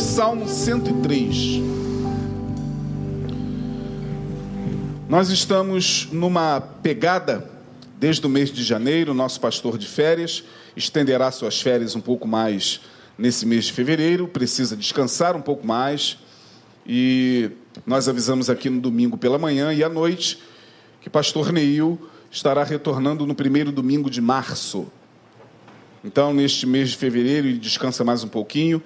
Salmo 103. Nós estamos numa pegada desde o mês de janeiro, nosso pastor de férias estenderá suas férias um pouco mais nesse mês de fevereiro, precisa descansar um pouco mais. E nós avisamos aqui no domingo pela manhã e à noite que pastor Neil estará retornando no primeiro domingo de março. Então, neste mês de fevereiro, ele descansa mais um pouquinho.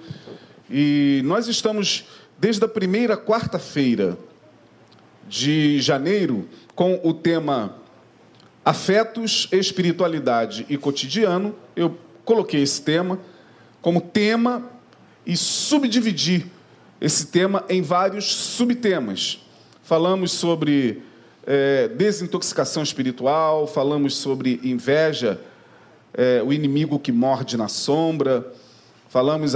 E nós estamos, desde a primeira quarta-feira de janeiro, com o tema Afetos, Espiritualidade e Cotidiano. Eu coloquei esse tema como tema e subdividi esse tema em vários subtemas. Falamos sobre é, desintoxicação espiritual, falamos sobre inveja é, o inimigo que morde na sombra. Falamos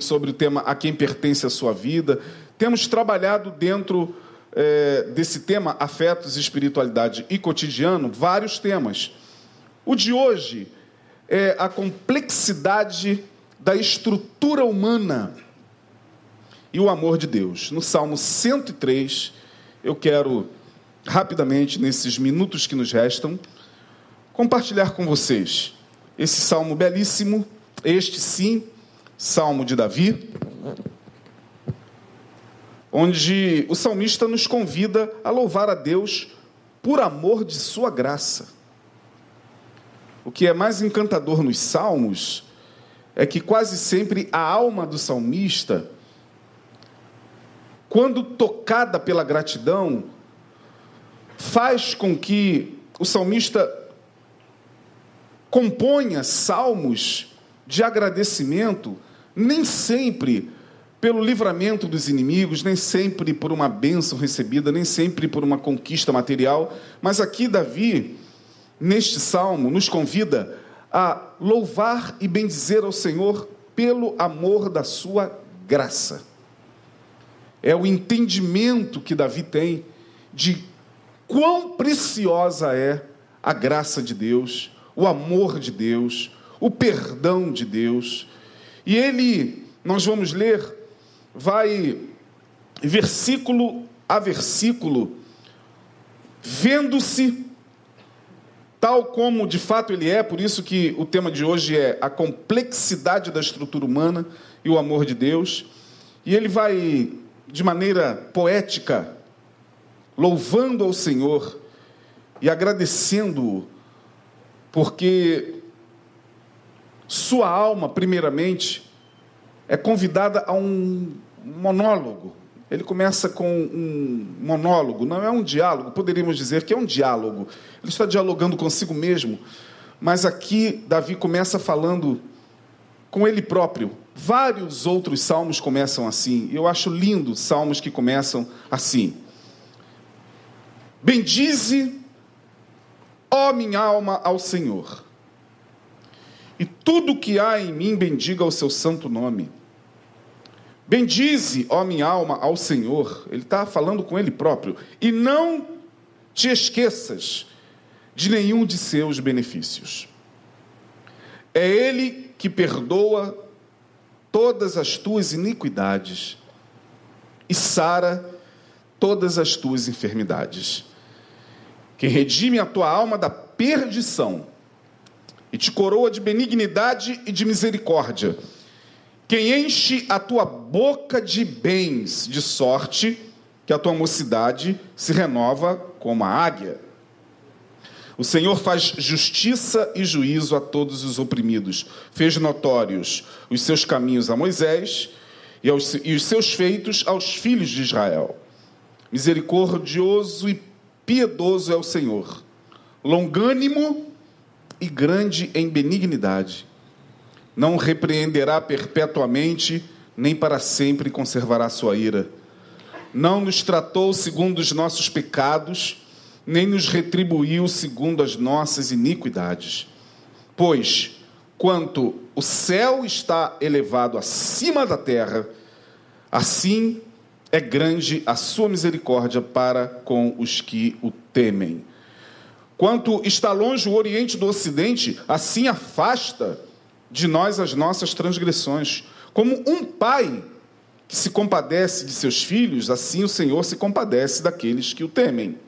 sobre o tema a quem pertence a sua vida. Temos trabalhado dentro é, desse tema afetos, espiritualidade e cotidiano vários temas. O de hoje é a complexidade da estrutura humana e o amor de Deus. No Salmo 103, eu quero rapidamente, nesses minutos que nos restam, compartilhar com vocês esse salmo belíssimo, este sim, salmo de Davi, onde o salmista nos convida a louvar a Deus por amor de sua graça. O que é mais encantador nos salmos é que quase sempre a alma do salmista, quando tocada pela gratidão, faz com que o salmista componha salmos de agradecimento, nem sempre pelo livramento dos inimigos, nem sempre por uma bênção recebida, nem sempre por uma conquista material, mas aqui Davi, neste salmo, nos convida a louvar e bendizer ao Senhor pelo amor da sua graça. É o entendimento que Davi tem de quão preciosa é a graça de Deus, o amor de Deus, o perdão de Deus. E ele, nós vamos ler, vai versículo a versículo, vendo-se tal como de fato ele é, por isso que o tema de hoje é a complexidade da estrutura humana e o amor de Deus. E ele vai, de maneira poética, louvando ao Senhor e agradecendo-o porque sua alma, primeiramente, é convidada a um monólogo. Ele começa com um monólogo, não é um diálogo, poderíamos dizer que é um diálogo. Ele está dialogando consigo mesmo, mas aqui Davi começa falando com ele próprio. Vários outros salmos começam assim. Eu acho lindo salmos que começam assim. Bendize Ó minha alma ao Senhor, e tudo que há em mim bendiga o seu santo nome. Bendize, ó minha alma, ao Senhor, ele está falando com ele próprio, e não te esqueças de nenhum de seus benefícios. É Ele que perdoa todas as tuas iniquidades e sara todas as tuas enfermidades que redime a tua alma da perdição e te coroa de benignidade e de misericórdia, quem enche a tua boca de bens, de sorte que a tua mocidade se renova como a águia. O Senhor faz justiça e juízo a todos os oprimidos, fez notórios os seus caminhos a Moisés e, aos, e os seus feitos aos filhos de Israel. Misericordioso e Piedoso é o Senhor, longânimo e grande em benignidade. Não repreenderá perpetuamente, nem para sempre conservará sua ira. Não nos tratou segundo os nossos pecados, nem nos retribuiu segundo as nossas iniquidades. Pois, quanto o céu está elevado acima da terra, assim é grande a sua misericórdia para com os que o temem. Quanto está longe o Oriente do Ocidente, assim afasta de nós as nossas transgressões. Como um pai que se compadece de seus filhos, assim o Senhor se compadece daqueles que o temem.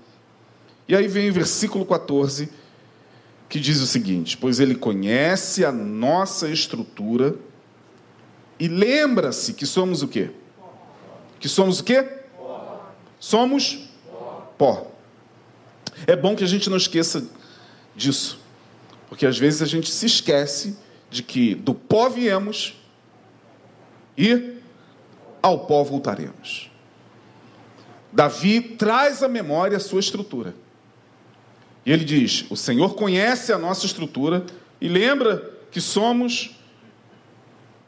E aí vem o versículo 14, que diz o seguinte: Pois ele conhece a nossa estrutura e lembra-se que somos o quê? Que somos o quê? Somos pó. É bom que a gente não esqueça disso, porque às vezes a gente se esquece de que do pó viemos e ao pó voltaremos. Davi traz à memória a sua estrutura. E ele diz: O Senhor conhece a nossa estrutura e lembra que somos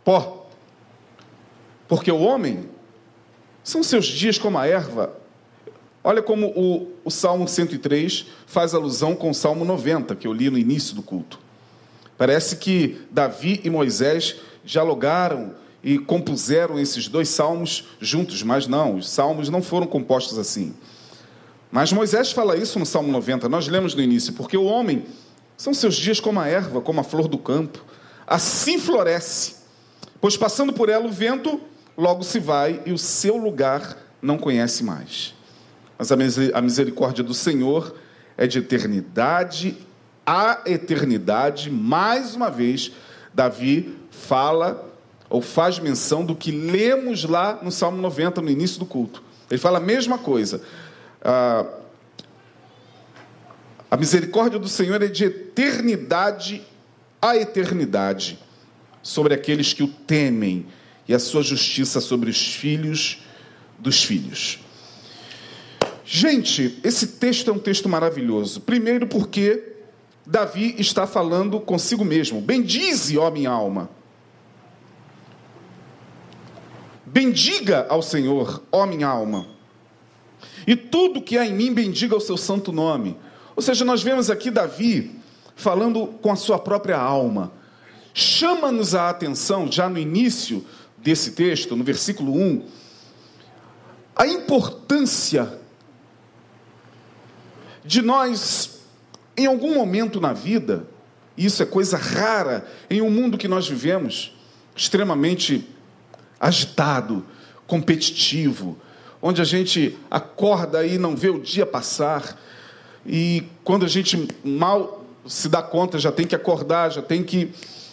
pó. Porque o homem são seus dias como a erva. Olha como o, o Salmo 103 faz alusão com o Salmo 90, que eu li no início do culto. Parece que Davi e Moisés dialogaram e compuseram esses dois salmos juntos, mas não, os salmos não foram compostos assim. Mas Moisés fala isso no Salmo 90, nós lemos no início, porque o homem são seus dias como a erva, como a flor do campo, assim floresce, pois passando por ela o vento logo se vai e o seu lugar não conhece mais. Mas a misericórdia do Senhor é de eternidade a eternidade. Mais uma vez, Davi fala ou faz menção do que lemos lá no Salmo 90, no início do culto. Ele fala a mesma coisa. Ah, a misericórdia do Senhor é de eternidade a eternidade sobre aqueles que o temem e a sua justiça sobre os filhos dos filhos. Gente, esse texto é um texto maravilhoso. Primeiro, porque Davi está falando consigo mesmo: Bendize, ó minha alma. Bendiga ao Senhor, ó minha alma. E tudo que há em mim, bendiga o seu santo nome. Ou seja, nós vemos aqui Davi falando com a sua própria alma. Chama-nos a atenção, já no início desse texto, no versículo 1, a importância de nós, em algum momento na vida, e isso é coisa rara em um mundo que nós vivemos, extremamente agitado, competitivo, onde a gente acorda e não vê o dia passar, e quando a gente mal se dá conta, já tem que acordar, já tem que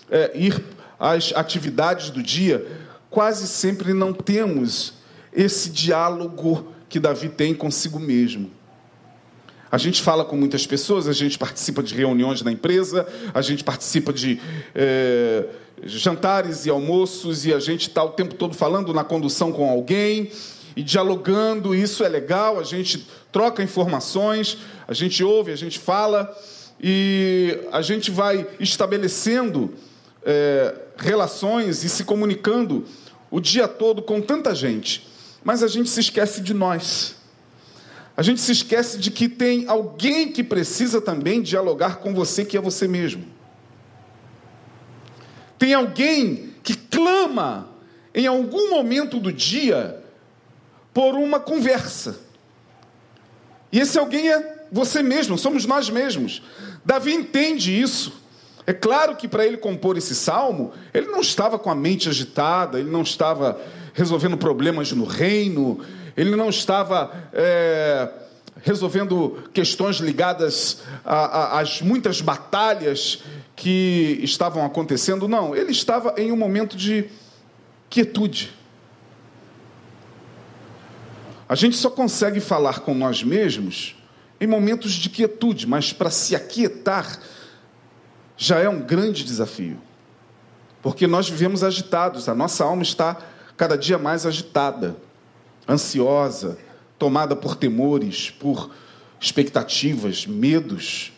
é, ir às atividades do dia, quase sempre não temos esse diálogo que Davi tem consigo mesmo. A gente fala com muitas pessoas, a gente participa de reuniões na empresa, a gente participa de é, jantares e almoços, e a gente está o tempo todo falando na condução com alguém e dialogando. Isso é legal, a gente troca informações, a gente ouve, a gente fala e a gente vai estabelecendo é, relações e se comunicando o dia todo com tanta gente, mas a gente se esquece de nós. A gente se esquece de que tem alguém que precisa também dialogar com você, que é você mesmo. Tem alguém que clama em algum momento do dia por uma conversa. E esse alguém é você mesmo, somos nós mesmos. Davi entende isso. É claro que para ele compor esse salmo, ele não estava com a mente agitada, ele não estava resolvendo problemas no reino, ele não estava é, resolvendo questões ligadas às muitas batalhas que estavam acontecendo, não, ele estava em um momento de quietude. A gente só consegue falar com nós mesmos em momentos de quietude, mas para se aquietar, já é um grande desafio. Porque nós vivemos agitados, a nossa alma está cada dia mais agitada, ansiosa, tomada por temores, por expectativas, medos.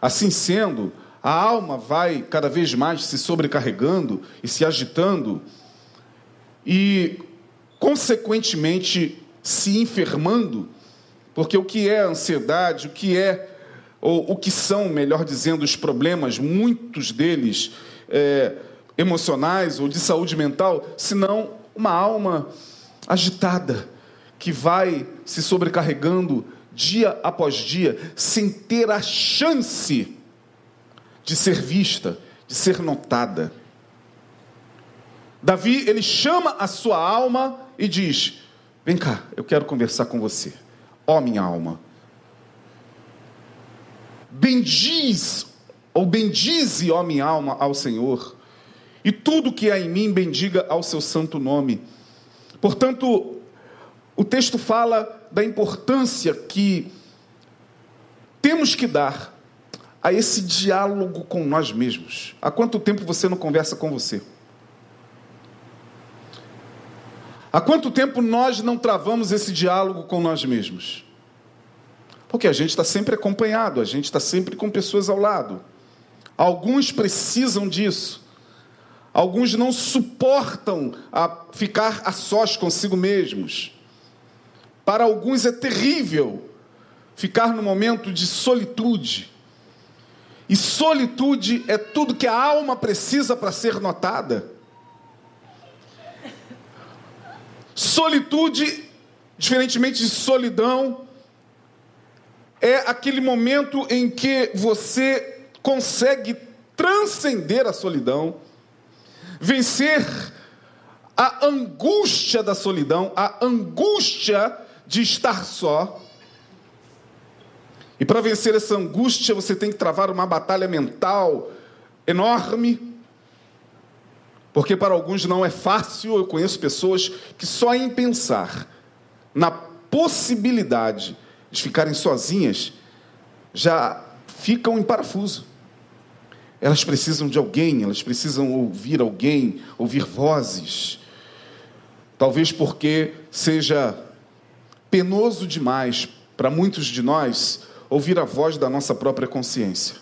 Assim sendo, a alma vai cada vez mais se sobrecarregando e se agitando e, consequentemente, se enfermando, porque o que é ansiedade, o que é ou o que são, melhor dizendo, os problemas, muitos deles é, emocionais ou de saúde mental, senão uma alma agitada que vai se sobrecarregando dia após dia, sem ter a chance de ser vista, de ser notada. Davi, ele chama a sua alma e diz: Vem cá, eu quero conversar com você. Ó minha alma. Bendiz, ou bendize, ó minha alma, ao Senhor. E tudo que há em mim bendiga ao seu santo nome. Portanto, o texto fala da importância que temos que dar a esse diálogo com nós mesmos. Há quanto tempo você não conversa com você? Há quanto tempo nós não travamos esse diálogo com nós mesmos? Porque a gente está sempre acompanhado, a gente está sempre com pessoas ao lado. Alguns precisam disso. Alguns não suportam a ficar a sós consigo mesmos. Para alguns é terrível ficar no momento de solitude. E solitude é tudo que a alma precisa para ser notada. Solitude, diferentemente de solidão, é aquele momento em que você consegue transcender a solidão, vencer a angústia da solidão, a angústia de estar só. E para vencer essa angústia, você tem que travar uma batalha mental enorme porque para alguns não é fácil, eu conheço pessoas que só em pensar na possibilidade de ficarem sozinhas já ficam em parafuso. Elas precisam de alguém, elas precisam ouvir alguém, ouvir vozes. Talvez porque seja penoso demais para muitos de nós ouvir a voz da nossa própria consciência.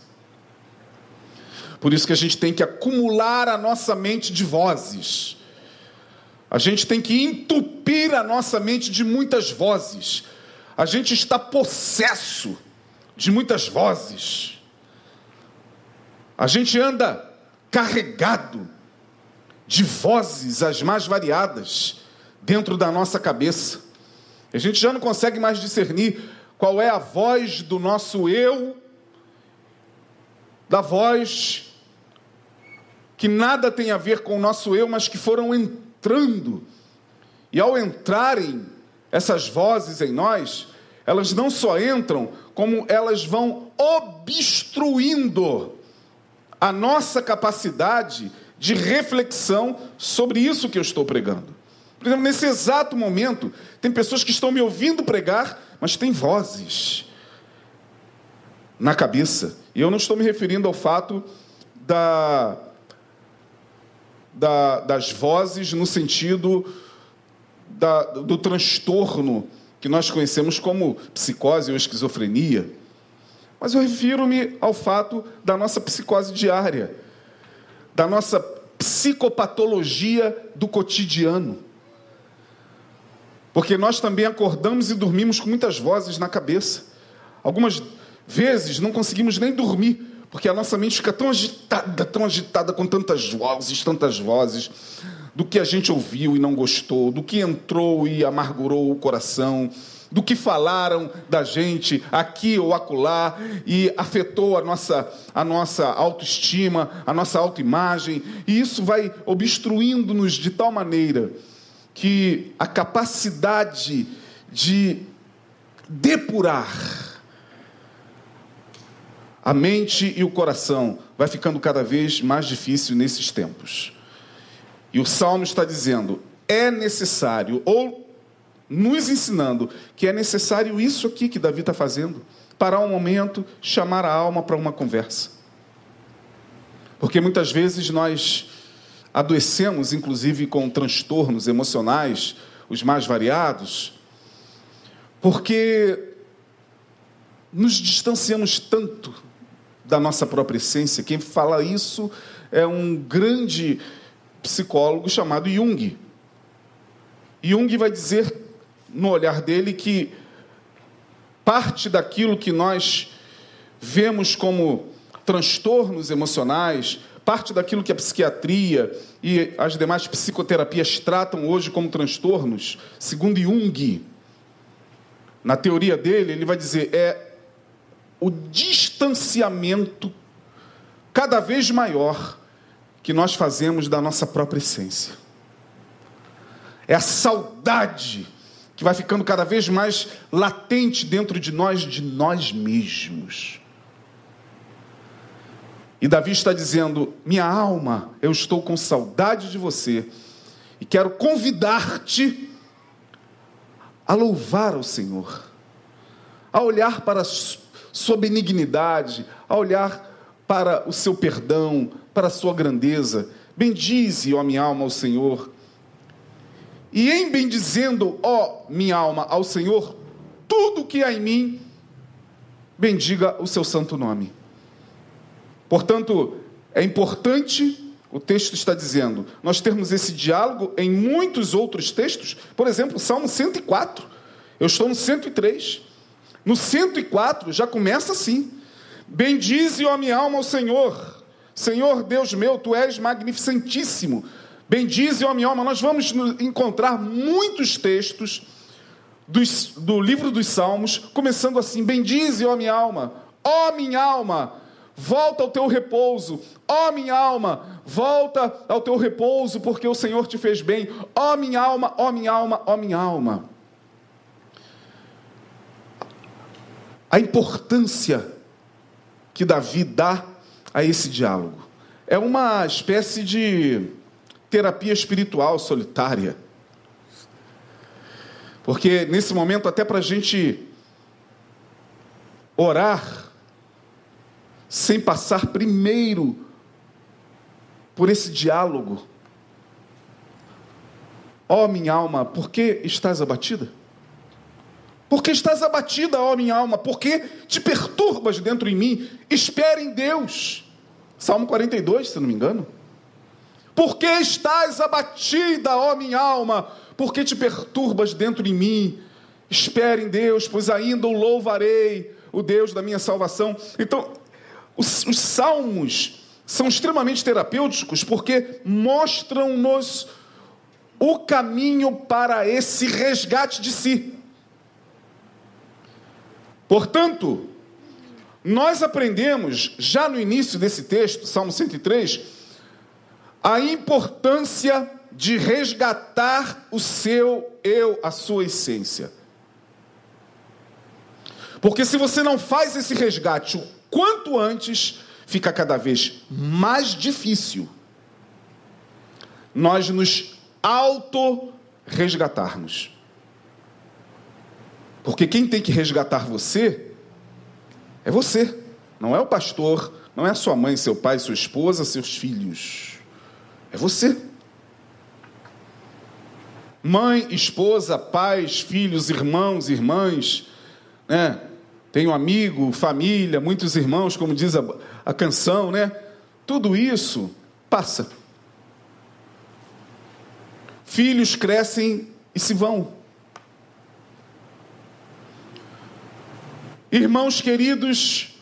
Por isso que a gente tem que acumular a nossa mente de vozes. A gente tem que entupir a nossa mente de muitas vozes. A gente está possesso de muitas vozes. A gente anda carregado de vozes as mais variadas dentro da nossa cabeça. A gente já não consegue mais discernir qual é a voz do nosso eu, da voz que nada tem a ver com o nosso eu, mas que foram entrando. E ao entrarem essas vozes em nós, elas não só entram, como elas vão obstruindo a nossa capacidade de reflexão sobre isso que eu estou pregando. Por exemplo, nesse exato momento, tem pessoas que estão me ouvindo pregar, mas tem vozes na cabeça. E eu não estou me referindo ao fato da da, das vozes no sentido da, do transtorno que nós conhecemos como psicose ou esquizofrenia. Mas eu refiro-me ao fato da nossa psicose diária, da nossa psicopatologia do cotidiano. Porque nós também acordamos e dormimos com muitas vozes na cabeça. Algumas vezes não conseguimos nem dormir porque a nossa mente fica tão agitada, tão agitada com tantas vozes, tantas vozes, do que a gente ouviu e não gostou, do que entrou e amargurou o coração, do que falaram da gente aqui ou acolá e afetou a nossa, a nossa autoestima, a nossa autoimagem, e isso vai obstruindo-nos de tal maneira que a capacidade de depurar a mente e o coração vai ficando cada vez mais difícil nesses tempos. E o Salmo está dizendo: é necessário, ou nos ensinando que é necessário isso aqui que Davi está fazendo, parar um momento, chamar a alma para uma conversa. Porque muitas vezes nós adoecemos, inclusive com transtornos emocionais, os mais variados, porque nos distanciamos tanto da nossa própria essência. Quem fala isso é um grande psicólogo chamado Jung. Jung vai dizer no olhar dele que parte daquilo que nós vemos como transtornos emocionais, parte daquilo que a psiquiatria e as demais psicoterapias tratam hoje como transtornos, segundo Jung, na teoria dele, ele vai dizer é o distanciamento cada vez maior que nós fazemos da nossa própria essência. É a saudade que vai ficando cada vez mais latente dentro de nós, de nós mesmos. E Davi está dizendo: Minha alma, eu estou com saudade de você e quero convidar-te a louvar ao Senhor, a olhar para a sua benignidade, a olhar para o seu perdão, para a sua grandeza. Bendize, ó minha alma, ao Senhor. E em bendizendo, ó minha alma, ao Senhor, tudo que há em mim, bendiga o seu santo nome. Portanto, é importante, o texto está dizendo, nós termos esse diálogo em muitos outros textos, por exemplo, Salmo 104. Eu estou no 103. No 104 já começa assim: Bendize, ó minha alma, ao Senhor. Senhor Deus meu, tu és magnificentíssimo. Bendize, ó minha alma. Nós vamos encontrar muitos textos do livro dos Salmos, começando assim: Bendize, ó minha alma, ó minha alma, volta ao teu repouso, ó minha alma, volta ao teu repouso, porque o Senhor te fez bem, ó minha alma, ó minha alma, ó minha alma. A importância que Davi dá a esse diálogo é uma espécie de terapia espiritual solitária. Porque nesse momento, até para a gente orar, sem passar primeiro por esse diálogo. Ó oh, minha alma, por que estás abatida? Por que estás abatida, ó oh, minha alma? Por que te perturbas dentro em mim? Espere em Deus. Salmo 42, se não me engano. Por que estás abatida, ó minha alma? Por que te perturbas dentro em mim? Espere em Deus, pois ainda o louvarei, o Deus da minha salvação. Então, os, os salmos são extremamente terapêuticos porque mostram-nos o caminho para esse resgate de si. Portanto, nós aprendemos já no início desse texto, Salmo 103, a importância de resgatar o seu eu, a sua essência. Porque se você não faz esse resgate quanto antes, fica cada vez mais difícil nós nos auto-resgatarmos. Porque quem tem que resgatar você é você, não é o pastor, não é a sua mãe, seu pai, sua esposa, seus filhos. É você. Mãe, esposa, pais, filhos, irmãos, irmãs, né? tenho amigo, família, muitos irmãos, como diz a, a canção, né? Tudo isso passa. Filhos crescem e se vão. Irmãos queridos,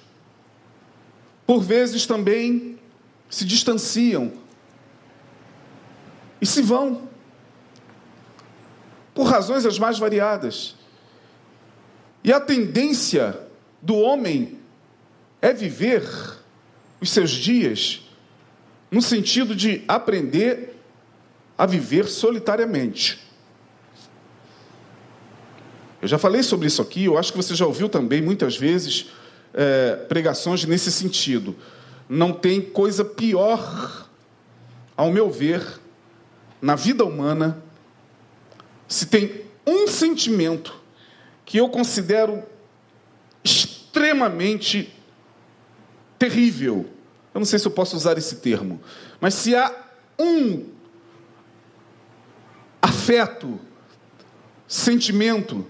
por vezes também se distanciam e se vão, por razões as mais variadas. E a tendência do homem é viver os seus dias no sentido de aprender a viver solitariamente. Eu já falei sobre isso aqui, eu acho que você já ouviu também muitas vezes é, pregações nesse sentido. Não tem coisa pior, ao meu ver, na vida humana, se tem um sentimento que eu considero extremamente terrível. Eu não sei se eu posso usar esse termo, mas se há um afeto, sentimento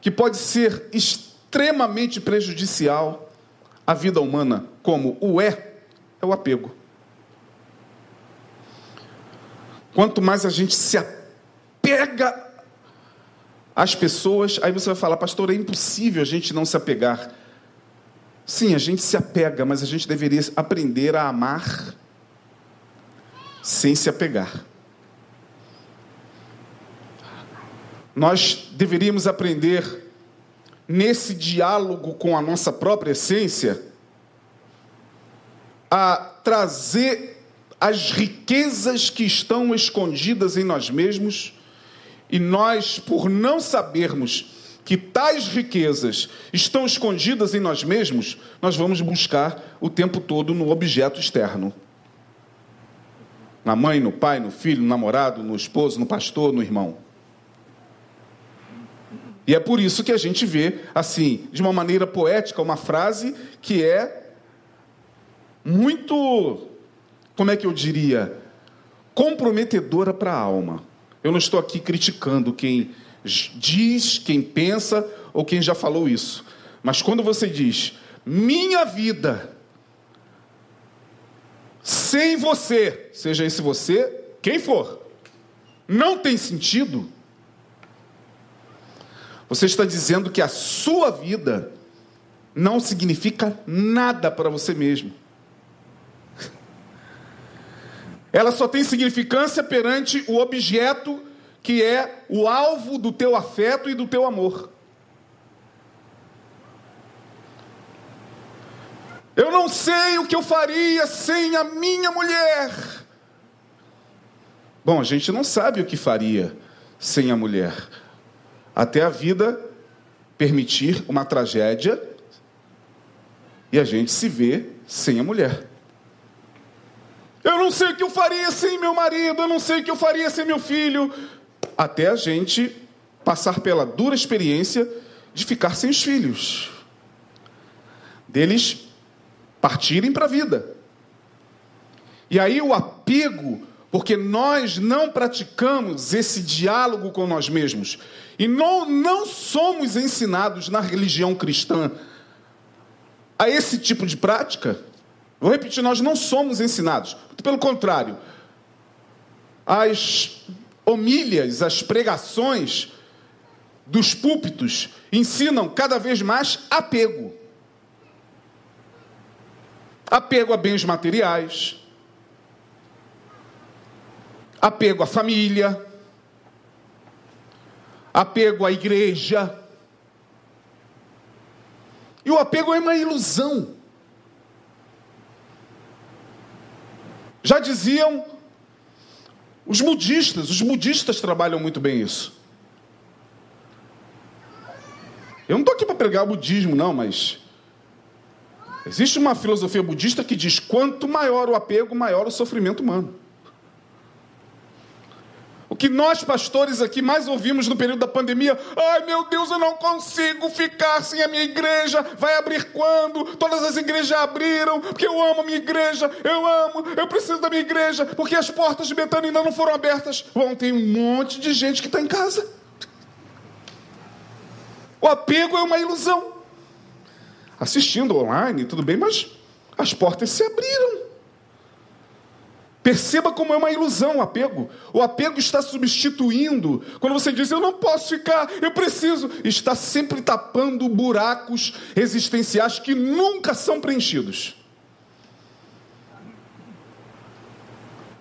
que pode ser extremamente prejudicial à vida humana, como o é, é o apego. Quanto mais a gente se apega as pessoas, aí você vai falar, pastor, é impossível a gente não se apegar. Sim, a gente se apega, mas a gente deveria aprender a amar sem se apegar. Nós deveríamos aprender nesse diálogo com a nossa própria essência a trazer as riquezas que estão escondidas em nós mesmos E nós, por não sabermos que tais riquezas estão escondidas em nós mesmos, nós vamos buscar o tempo todo no objeto externo. Na mãe, no pai, no filho, no namorado, no esposo, no pastor, no irmão. E é por isso que a gente vê, assim, de uma maneira poética, uma frase que é muito, como é que eu diria, comprometedora para a alma. Eu não estou aqui criticando quem diz, quem pensa ou quem já falou isso. Mas quando você diz, minha vida, sem você, seja esse você, quem for, não tem sentido, você está dizendo que a sua vida não significa nada para você mesmo. Ela só tem significância perante o objeto que é o alvo do teu afeto e do teu amor. Eu não sei o que eu faria sem a minha mulher. Bom, a gente não sabe o que faria sem a mulher. Até a vida permitir uma tragédia e a gente se vê sem a mulher. Eu não sei o que eu faria sem meu marido, eu não sei o que eu faria sem meu filho, até a gente passar pela dura experiência de ficar sem os filhos, deles partirem para a vida. E aí o apego, porque nós não praticamos esse diálogo com nós mesmos, e não, não somos ensinados na religião cristã a esse tipo de prática. Vou repetir, nós não somos ensinados. Pelo contrário, as homílias, as pregações dos púlpitos ensinam cada vez mais apego. Apego a bens materiais, apego à família, apego à igreja. E o apego é uma ilusão. Já diziam os budistas, os budistas trabalham muito bem isso. Eu não estou aqui para pregar o budismo, não, mas existe uma filosofia budista que diz: quanto maior o apego, maior o sofrimento humano. Que nós, pastores, aqui mais ouvimos no período da pandemia: ai meu Deus, eu não consigo ficar sem a minha igreja. Vai abrir quando? Todas as igrejas abriram, porque eu amo a minha igreja, eu amo, eu preciso da minha igreja, porque as portas de Betânia ainda não foram abertas. Bom, tem um monte de gente que está em casa. O apego é uma ilusão. Assistindo online, tudo bem, mas as portas se abriram. Perceba como é uma ilusão o apego. O apego está substituindo. Quando você diz, eu não posso ficar, eu preciso, está sempre tapando buracos existenciais que nunca são preenchidos.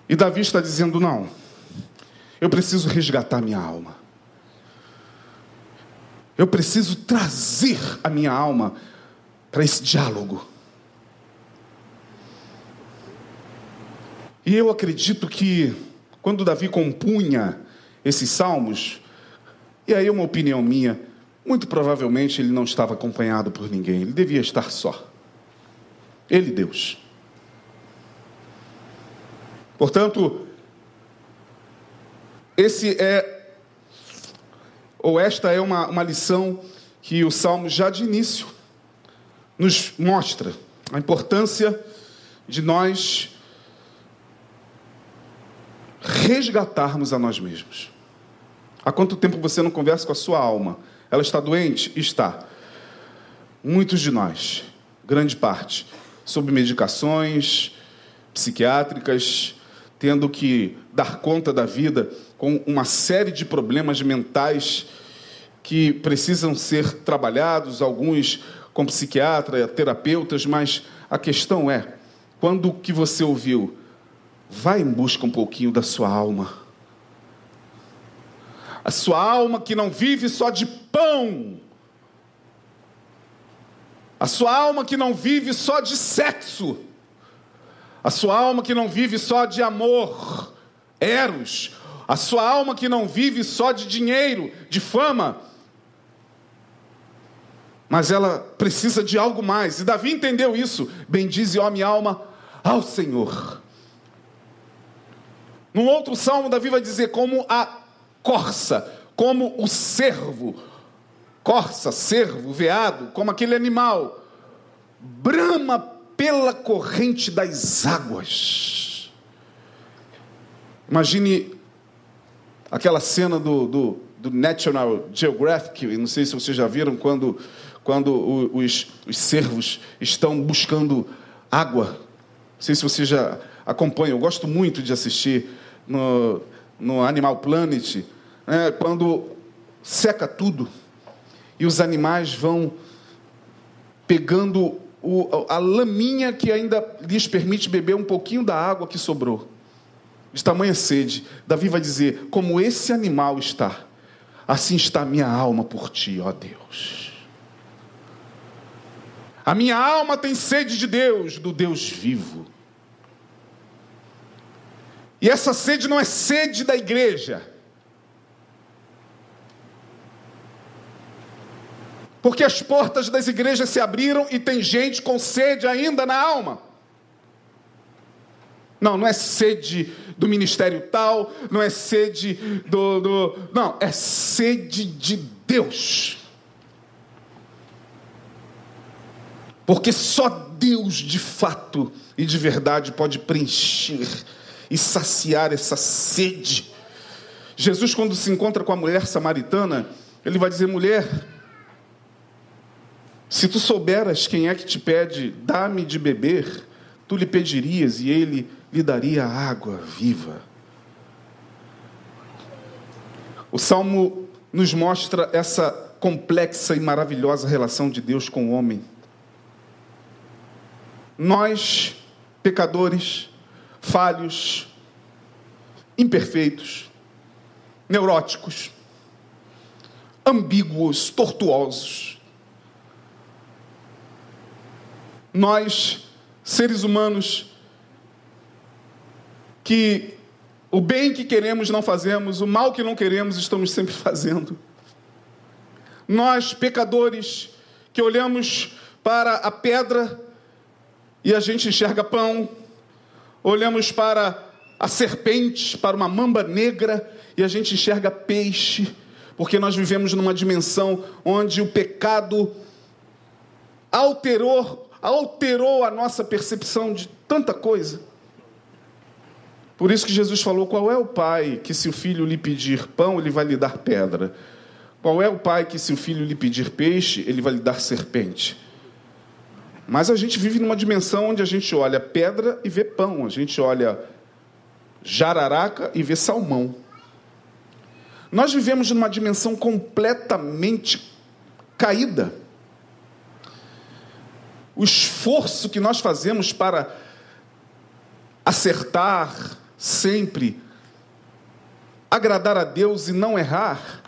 E Davi está dizendo: não, eu preciso resgatar minha alma. Eu preciso trazer a minha alma para esse diálogo. E eu acredito que quando Davi compunha esses salmos, e aí é uma opinião minha, muito provavelmente ele não estava acompanhado por ninguém, ele devia estar só. Ele, Deus. Portanto, esse é, ou esta é uma, uma lição que o Salmo já de início nos mostra a importância de nós resgatarmos a nós mesmos. Há quanto tempo você não conversa com a sua alma? Ela está doente? Está. Muitos de nós, grande parte, sob medicações psiquiátricas, tendo que dar conta da vida com uma série de problemas mentais que precisam ser trabalhados, alguns com psiquiatra, terapeutas, mas a questão é, quando que você ouviu Vai em busca um pouquinho da sua alma. A sua alma que não vive só de pão. A sua alma que não vive só de sexo. A sua alma que não vive só de amor, eros. A sua alma que não vive só de dinheiro, de fama, mas ela precisa de algo mais. E Davi entendeu isso. Bendize, ó minha alma, ao Senhor. Num outro salmo, Davi vai dizer: como a corça, como o cervo, corça, cervo, veado, como aquele animal, brama pela corrente das águas. Imagine aquela cena do, do, do National Geographic, não sei se vocês já viram, quando, quando os, os cervos estão buscando água. Não sei se vocês já acompanham, eu gosto muito de assistir no, no Animal Planet, né, quando seca tudo e os animais vão pegando o, a laminha que ainda lhes permite beber um pouquinho da água que sobrou. De tamanha sede. Davi vai dizer: Como esse animal está, assim está minha alma por ti, ó Deus. A minha alma tem sede de Deus, do Deus vivo. E essa sede não é sede da igreja. Porque as portas das igrejas se abriram e tem gente com sede ainda na alma. Não, não é sede do ministério tal, não é sede do. do não, é sede de Deus. Porque só Deus de fato e de verdade pode preencher e saciar essa sede. Jesus, quando se encontra com a mulher samaritana, ele vai dizer: mulher, se tu souberas quem é que te pede, dá-me de beber, tu lhe pedirias e ele lhe daria água viva. O salmo nos mostra essa complexa e maravilhosa relação de Deus com o homem. Nós, pecadores, falhos, imperfeitos, neuróticos, ambíguos, tortuosos. Nós, seres humanos, que o bem que queremos não fazemos, o mal que não queremos estamos sempre fazendo. Nós, pecadores, que olhamos para a pedra e a gente enxerga pão, olhamos para a serpente, para uma mamba negra e a gente enxerga peixe, porque nós vivemos numa dimensão onde o pecado alterou, alterou a nossa percepção de tanta coisa. Por isso que Jesus falou: qual é o pai que, se o filho lhe pedir pão, ele vai lhe dar pedra? Qual é o pai que, se o filho lhe pedir peixe, ele vai lhe dar serpente? Mas a gente vive numa dimensão onde a gente olha pedra e vê pão, a gente olha jararaca e vê salmão. Nós vivemos numa dimensão completamente caída. O esforço que nós fazemos para acertar sempre, agradar a Deus e não errar,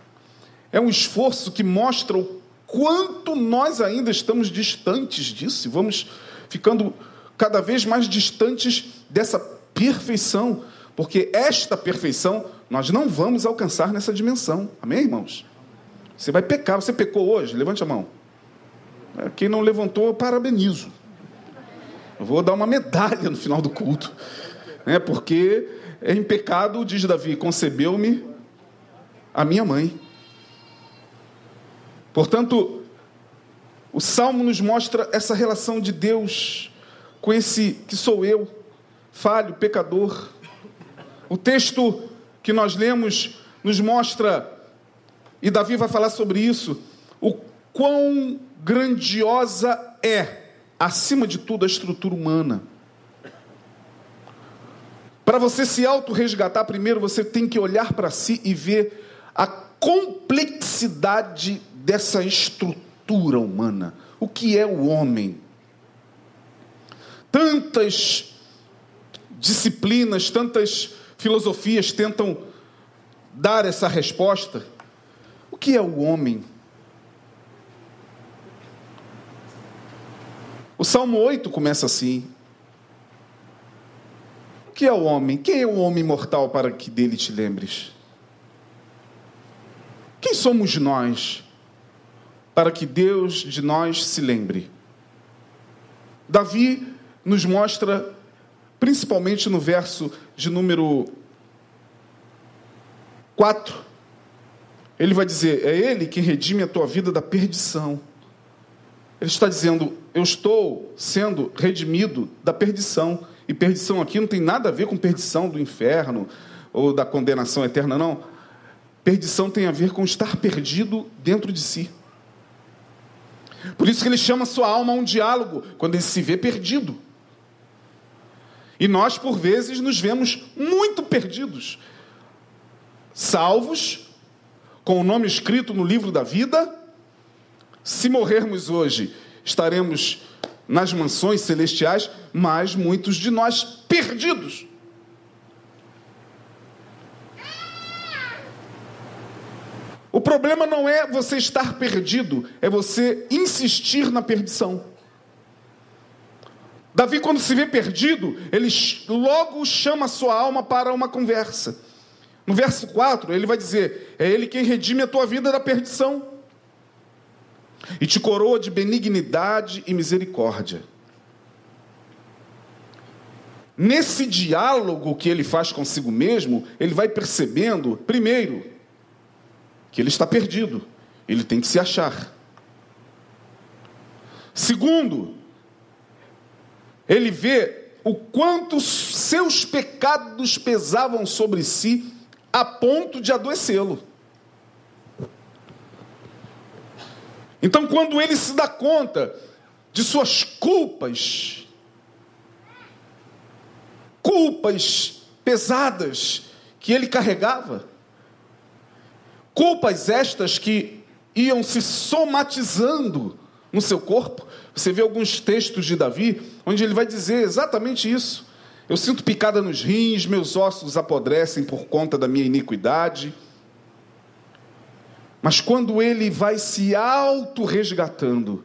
é um esforço que mostra o quanto nós ainda estamos distantes disso, e vamos ficando cada vez mais distantes dessa perfeição, porque esta perfeição nós não vamos alcançar nessa dimensão. Amém, irmãos? Você vai pecar, você pecou hoje? Levante a mão. É, quem não levantou, eu parabenizo. Eu vou dar uma medalha no final do culto. Né? Porque em pecado, diz Davi, concebeu-me a minha mãe. Portanto, o salmo nos mostra essa relação de Deus com esse que sou eu, falho, pecador. O texto que nós lemos nos mostra, e Davi vai falar sobre isso, o quão grandiosa é, acima de tudo, a estrutura humana. Para você se auto-resgatar, primeiro você tem que olhar para si e ver a complexidade dessa estrutura humana. O que é o homem? Tantas disciplinas, tantas filosofias tentam dar essa resposta. O que é o homem? O Salmo 8 começa assim: O que é o homem? Quem é o homem mortal para que dele te lembres? Quem somos nós para que Deus de nós se lembre? Davi nos mostra, principalmente no verso de número 4, ele vai dizer: É Ele que redime a tua vida da perdição. Ele está dizendo: Eu estou sendo redimido da perdição. E perdição aqui não tem nada a ver com perdição do inferno ou da condenação eterna, não. Perdição tem a ver com estar perdido dentro de si. Por isso que ele chama sua alma a um diálogo, quando ele se vê perdido. E nós, por vezes, nos vemos muito perdidos. Salvos, com o nome escrito no livro da vida. Se morrermos hoje, estaremos nas mansões celestiais, mas muitos de nós perdidos. O problema não é você estar perdido, é você insistir na perdição. Davi, quando se vê perdido, ele logo chama a sua alma para uma conversa. No verso 4, ele vai dizer: É Ele quem redime a tua vida da perdição e te coroa de benignidade e misericórdia. Nesse diálogo que ele faz consigo mesmo, ele vai percebendo, primeiro, que ele está perdido, ele tem que se achar. Segundo, ele vê o quanto seus pecados pesavam sobre si a ponto de adoecê-lo. Então, quando ele se dá conta de suas culpas, culpas pesadas que ele carregava, culpas estas que iam se somatizando no seu corpo. Você vê alguns textos de Davi onde ele vai dizer exatamente isso. Eu sinto picada nos rins, meus ossos apodrecem por conta da minha iniquidade. Mas quando ele vai se auto-resgatando,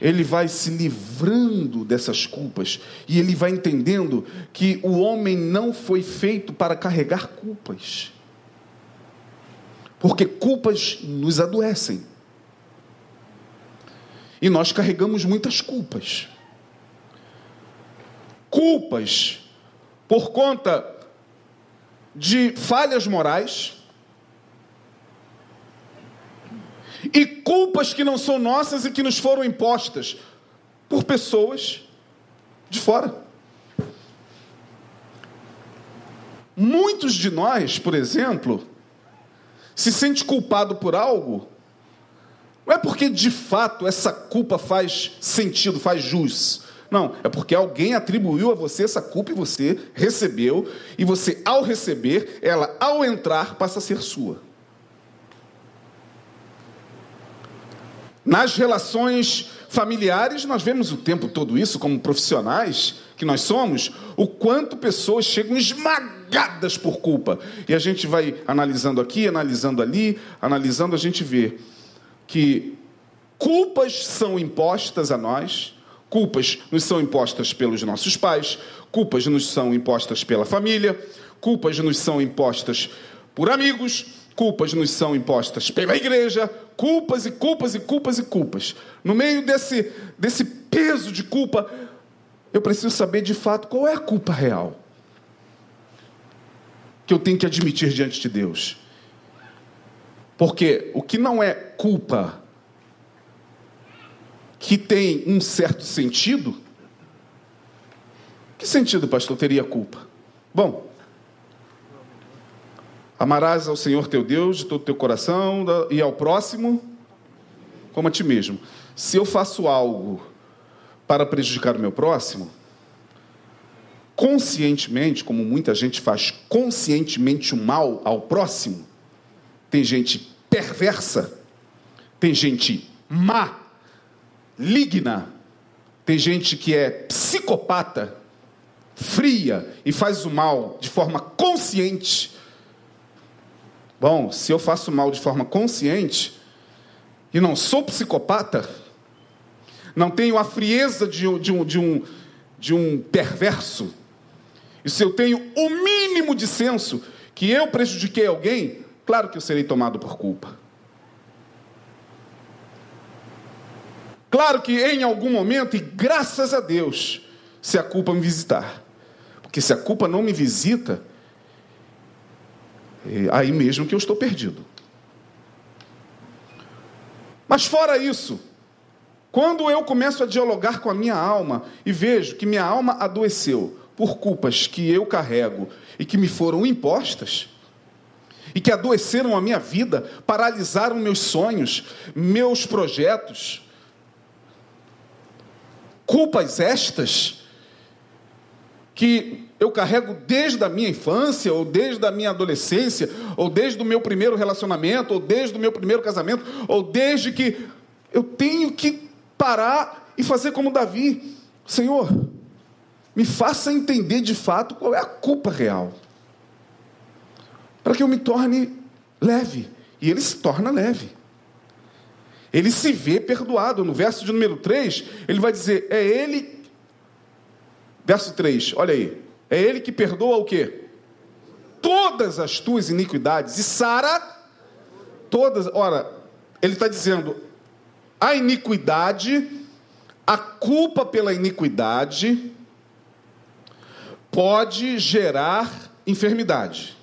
ele vai se livrando dessas culpas e ele vai entendendo que o homem não foi feito para carregar culpas. Porque culpas nos adoecem. E nós carregamos muitas culpas. Culpas por conta de falhas morais, e culpas que não são nossas e que nos foram impostas por pessoas de fora. Muitos de nós, por exemplo, se sente culpado por algo, não é porque de fato essa culpa faz sentido, faz jus. Não, é porque alguém atribuiu a você essa culpa e você recebeu, e você, ao receber, ela, ao entrar, passa a ser sua. Nas relações familiares, nós vemos o tempo todo isso, como profissionais que nós somos, o quanto pessoas chegam esmagadas por culpa. E a gente vai analisando aqui, analisando ali, analisando, a gente vê que culpas são impostas a nós, culpas nos são impostas pelos nossos pais, culpas nos são impostas pela família, culpas nos são impostas por amigos, culpas nos são impostas pela igreja, culpas e culpas e culpas e culpas. No meio desse, desse peso de culpa, eu preciso saber de fato qual é a culpa real que eu tenho que admitir diante de Deus. Porque o que não é culpa que tem um certo sentido, que sentido, pastor, teria culpa? Bom, Amarás ao Senhor teu Deus de todo o teu coração e ao próximo como a ti mesmo. Se eu faço algo para prejudicar o meu próximo, conscientemente, como muita gente faz conscientemente o mal ao próximo, tem gente perversa, tem gente má, ligna, tem gente que é psicopata, fria e faz o mal de forma consciente Bom, se eu faço mal de forma consciente e não sou psicopata, não tenho a frieza de, de, um, de, um, de um perverso, e se eu tenho o mínimo de senso que eu prejudiquei alguém, claro que eu serei tomado por culpa. Claro que em algum momento, e graças a Deus, se a culpa me visitar. Porque se a culpa não me visita, é aí mesmo que eu estou perdido. Mas fora isso, quando eu começo a dialogar com a minha alma e vejo que minha alma adoeceu por culpas que eu carrego e que me foram impostas, e que adoeceram a minha vida, paralisaram meus sonhos, meus projetos, culpas estas que eu carrego desde a minha infância, ou desde a minha adolescência, ou desde o meu primeiro relacionamento, ou desde o meu primeiro casamento, ou desde que eu tenho que parar e fazer como Davi: Senhor, me faça entender de fato qual é a culpa real, para que eu me torne leve. E ele se torna leve. Ele se vê perdoado. No verso de número 3, ele vai dizer: É ele. Verso 3, olha aí. É ele que perdoa o quê? Todas as tuas iniquidades. E Sara, todas. Ora, ele está dizendo: a iniquidade, a culpa pela iniquidade, pode gerar enfermidade.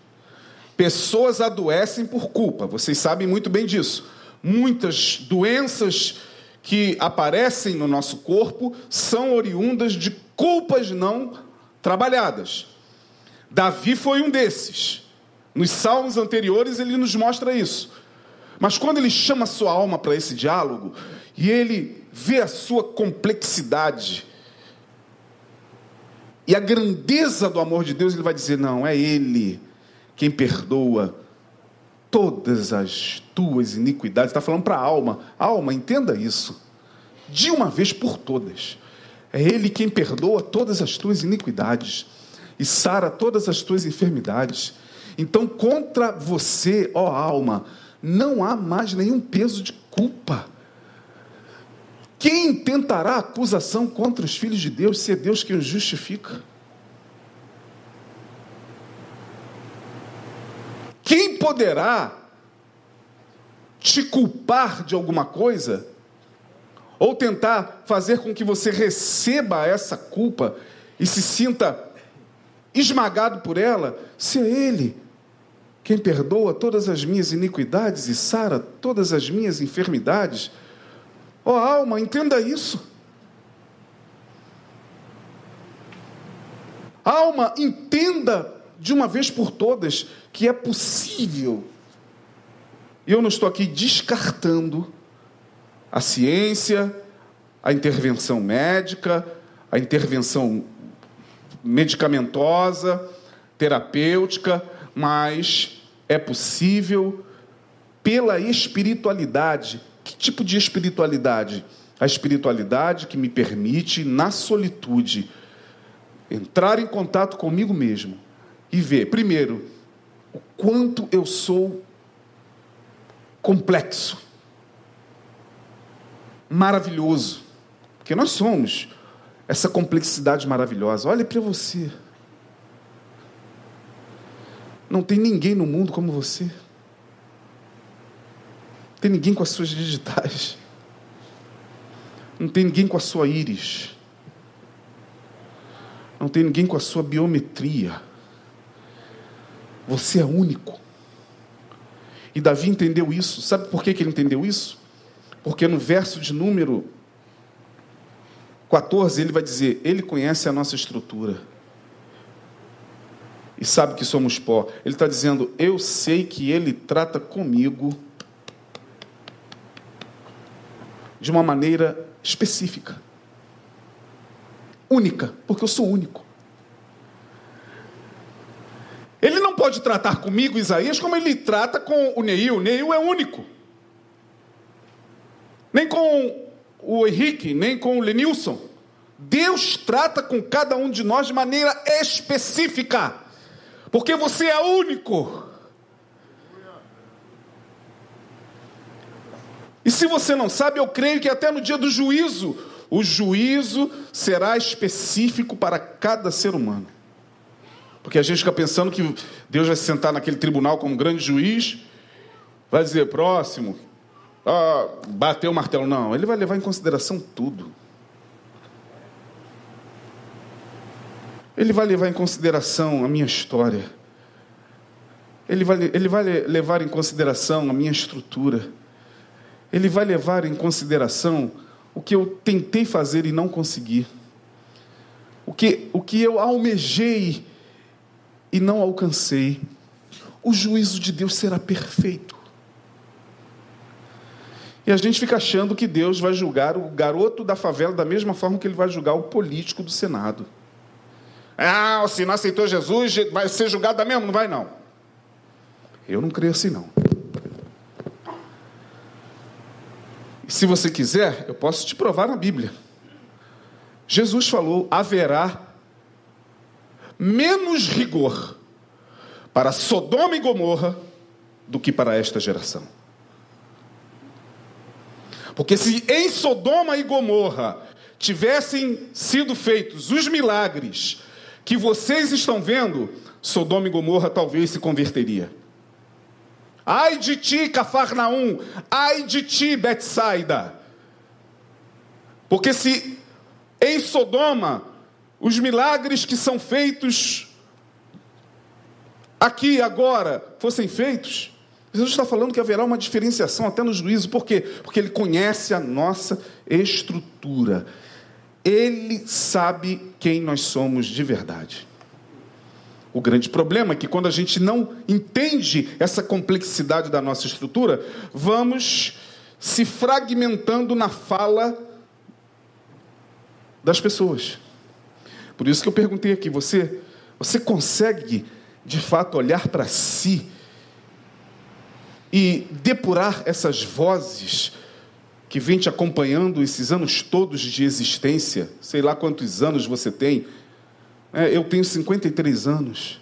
Pessoas adoecem por culpa, vocês sabem muito bem disso. Muitas doenças que aparecem no nosso corpo são oriundas de culpas não trabalhadas. Davi foi um desses. Nos salmos anteriores ele nos mostra isso. Mas quando ele chama sua alma para esse diálogo e ele vê a sua complexidade e a grandeza do amor de Deus, ele vai dizer: Não, é Ele quem perdoa todas as tuas iniquidades. Está falando para a alma. Alma, entenda isso. De uma vez por todas. É Ele quem perdoa todas as tuas iniquidades e sara todas as tuas enfermidades. Então, contra você, ó alma, não há mais nenhum peso de culpa. Quem tentará acusação contra os filhos de Deus se é Deus quem os justifica? Quem poderá te culpar de alguma coisa ou tentar fazer com que você receba essa culpa e se sinta esmagado por ela, se é Ele quem perdoa todas as minhas iniquidades e sara todas as minhas enfermidades. Ó oh, alma, entenda isso. Alma, entenda de uma vez por todas que é possível. E eu não estou aqui descartando a ciência, a intervenção médica, a intervenção medicamentosa, terapêutica, mas é possível pela espiritualidade. Que tipo de espiritualidade? A espiritualidade que me permite, na solitude, entrar em contato comigo mesmo e ver, primeiro, o quanto eu sou complexo maravilhoso. Porque nós somos essa complexidade maravilhosa. Olhe para você. Não tem ninguém no mundo como você. Não tem ninguém com as suas digitais. Não tem ninguém com a sua íris. Não tem ninguém com a sua biometria. Você é único. E Davi entendeu isso. Sabe por que ele entendeu isso? Porque no verso de número 14 ele vai dizer: Ele conhece a nossa estrutura e sabe que somos pó. Ele está dizendo: Eu sei que Ele trata comigo de uma maneira específica, única, porque eu sou único. Ele não pode tratar comigo, Isaías, como ele trata com o Neil. O Neil é único nem com o Henrique, nem com o Lenilson. Deus trata com cada um de nós de maneira específica, porque você é único. E se você não sabe, eu creio que até no dia do juízo, o juízo será específico para cada ser humano. Porque a gente fica pensando que Deus vai se sentar naquele tribunal como grande juiz, vai dizer, próximo, ah, bateu o martelo. Não, ele vai levar em consideração tudo. Ele vai levar em consideração a minha história. Ele vai, ele vai levar em consideração a minha estrutura. Ele vai levar em consideração o que eu tentei fazer e não consegui. O que, o que eu almejei e não alcancei. O juízo de Deus será perfeito. E a gente fica achando que Deus vai julgar o garoto da favela da mesma forma que ele vai julgar o político do Senado. Ah, se não aceitou Jesus, vai ser julgado mesmo? Não vai, não. Eu não creio assim, não. Se você quiser, eu posso te provar na Bíblia. Jesus falou: haverá menos rigor para Sodoma e Gomorra do que para esta geração. Porque se em Sodoma e Gomorra tivessem sido feitos os milagres que vocês estão vendo, Sodoma e Gomorra talvez se converteria. Ai de ti, Cafarnaum, ai de ti, Betsaida. Porque se em Sodoma os milagres que são feitos aqui agora fossem feitos, Jesus está falando que haverá uma diferenciação até no juízo, por quê? Porque ele conhece a nossa estrutura, ele sabe quem nós somos de verdade. O grande problema é que quando a gente não entende essa complexidade da nossa estrutura, vamos se fragmentando na fala das pessoas. Por isso que eu perguntei aqui, você, você consegue de fato olhar para si e depurar essas vozes que vêm te acompanhando esses anos todos de existência? Sei lá quantos anos você tem. É, eu tenho 53 anos.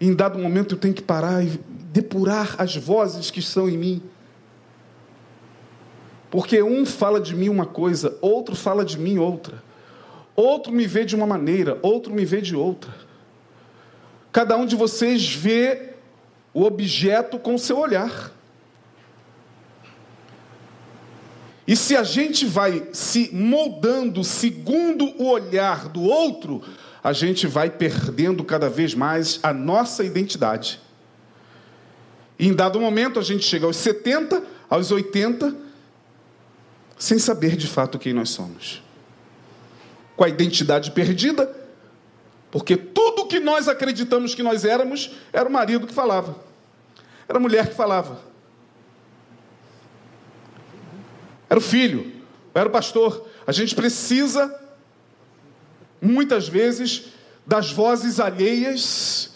E em dado momento eu tenho que parar e depurar as vozes que estão em mim. Porque um fala de mim uma coisa, outro fala de mim outra. Outro me vê de uma maneira, outro me vê de outra. Cada um de vocês vê o objeto com seu olhar. E se a gente vai se moldando segundo o olhar do outro, a gente vai perdendo cada vez mais a nossa identidade. E em dado momento a gente chega aos 70, aos 80, sem saber de fato quem nós somos com a identidade perdida, porque tudo que nós acreditamos que nós éramos era o marido que falava, era a mulher que falava, era o filho, era o pastor. A gente precisa, muitas vezes, das vozes alheias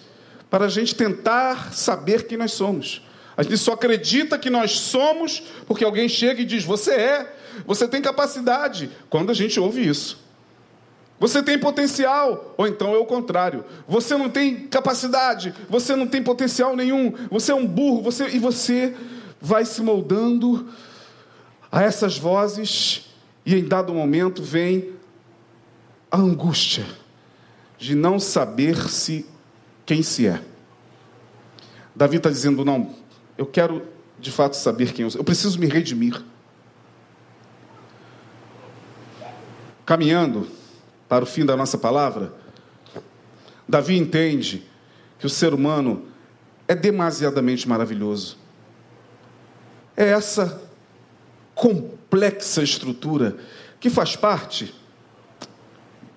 para a gente tentar saber quem nós somos. A gente só acredita que nós somos porque alguém chega e diz: Você é, você tem capacidade. Quando a gente ouve isso. Você tem potencial, ou então é o contrário. Você não tem capacidade, você não tem potencial nenhum, você é um burro, você e você vai se moldando a essas vozes e em dado momento vem a angústia de não saber se quem se é. Davi está dizendo: não, eu quero de fato saber quem eu sou, eu preciso me redimir. Caminhando, para o fim da nossa palavra, Davi entende que o ser humano é demasiadamente maravilhoso. É essa complexa estrutura que faz parte